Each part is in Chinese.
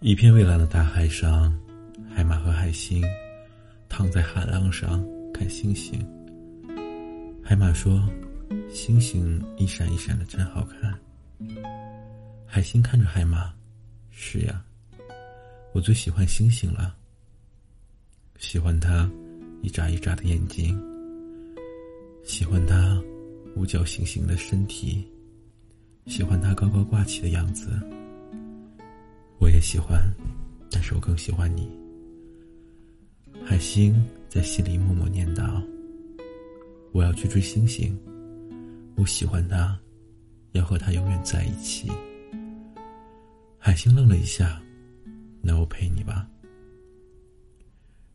一片蔚蓝的大海上，海马和海星躺在海浪上看星星。海马说：“星星一闪一闪的，真好看。”海星看着海马：“是呀，我最喜欢星星了。喜欢它一眨一眨的眼睛，喜欢它五角星星的身体，喜欢它高高挂起的样子。”我也喜欢，但是我更喜欢你。海星在心里默默念叨：“我要去追星星，我喜欢他，要和他永远在一起。”海星愣了一下：“那我陪你吧。”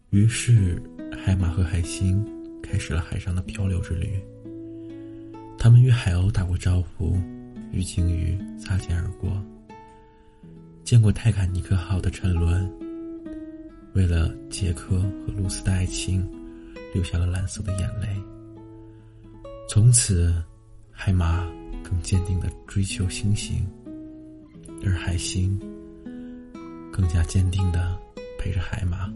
于是，海马和海星开始了海上的漂流之旅。他们与海鸥打过招呼，与鲸鱼擦肩而过。见过泰坦尼克号的沉沦，为了杰克和露丝的爱情，流下了蓝色的眼泪。从此，海马更坚定的追求星星，而海星更加坚定的陪着海马。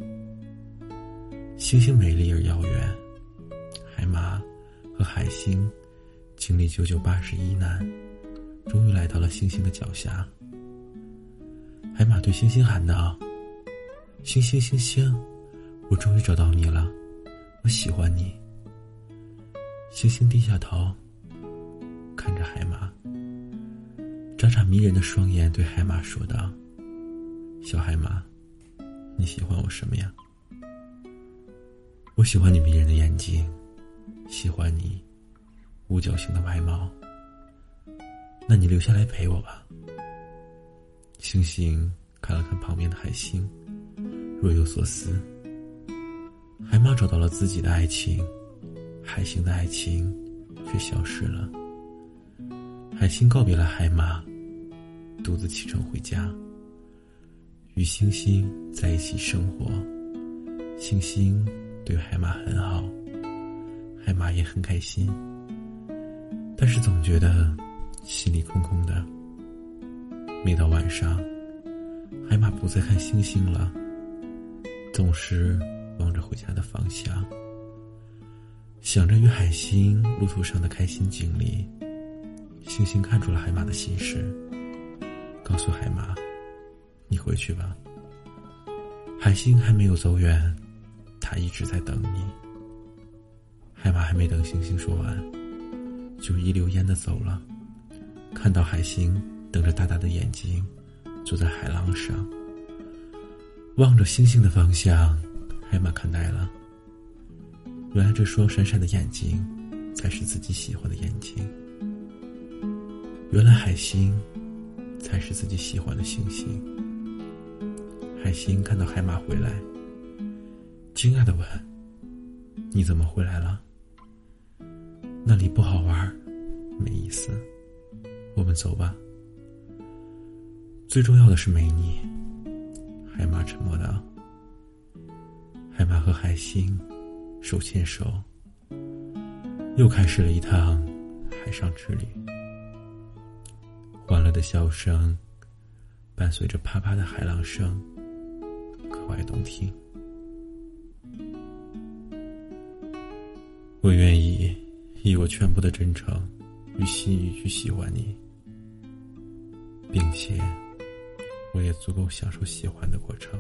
星星美丽而遥远，海马和海星经历九九八十一难，终于来到了星星的脚下。海马对星星喊道：“星星星星，我终于找到你了，我喜欢你。”星星低下头，看着海马，眨眨迷人的双眼，对海马说道：“小海马，你喜欢我什么呀？”“我喜欢你迷人的眼睛，喜欢你五角星的外貌。”“那你留下来陪我吧。”星星看了看旁边的海星，若有所思。海马找到了自己的爱情，海星的爱情却消失了。海星告别了海马，独自启程回家，与星星在一起生活。星星对海马很好，海马也很开心，但是总觉得心里空空的。每到晚上，海马不再看星星了，总是望着回家的方向，想着与海星路途上的开心经历。星星看出了海马的心事，告诉海马：“你回去吧。”海星还没有走远，他一直在等你。海马还没等星星说完，就一溜烟的走了。看到海星。瞪着大大的眼睛，坐在海浪上，望着星星的方向，海马看呆了。原来这双闪闪的眼睛，才是自己喜欢的眼睛。原来海星，才是自己喜欢的星星。海星看到海马回来，惊讶的问：“你怎么回来了？那里不好玩，没意思，我们走吧。”最重要的是没你，海马沉默道。海马和海星手牵手，又开始了一趟海上之旅。欢乐的笑声伴随着啪啪的海浪声，格外动听。我愿意以我全部的真诚与心意去喜欢你，并且。我也足够享受喜欢的过程。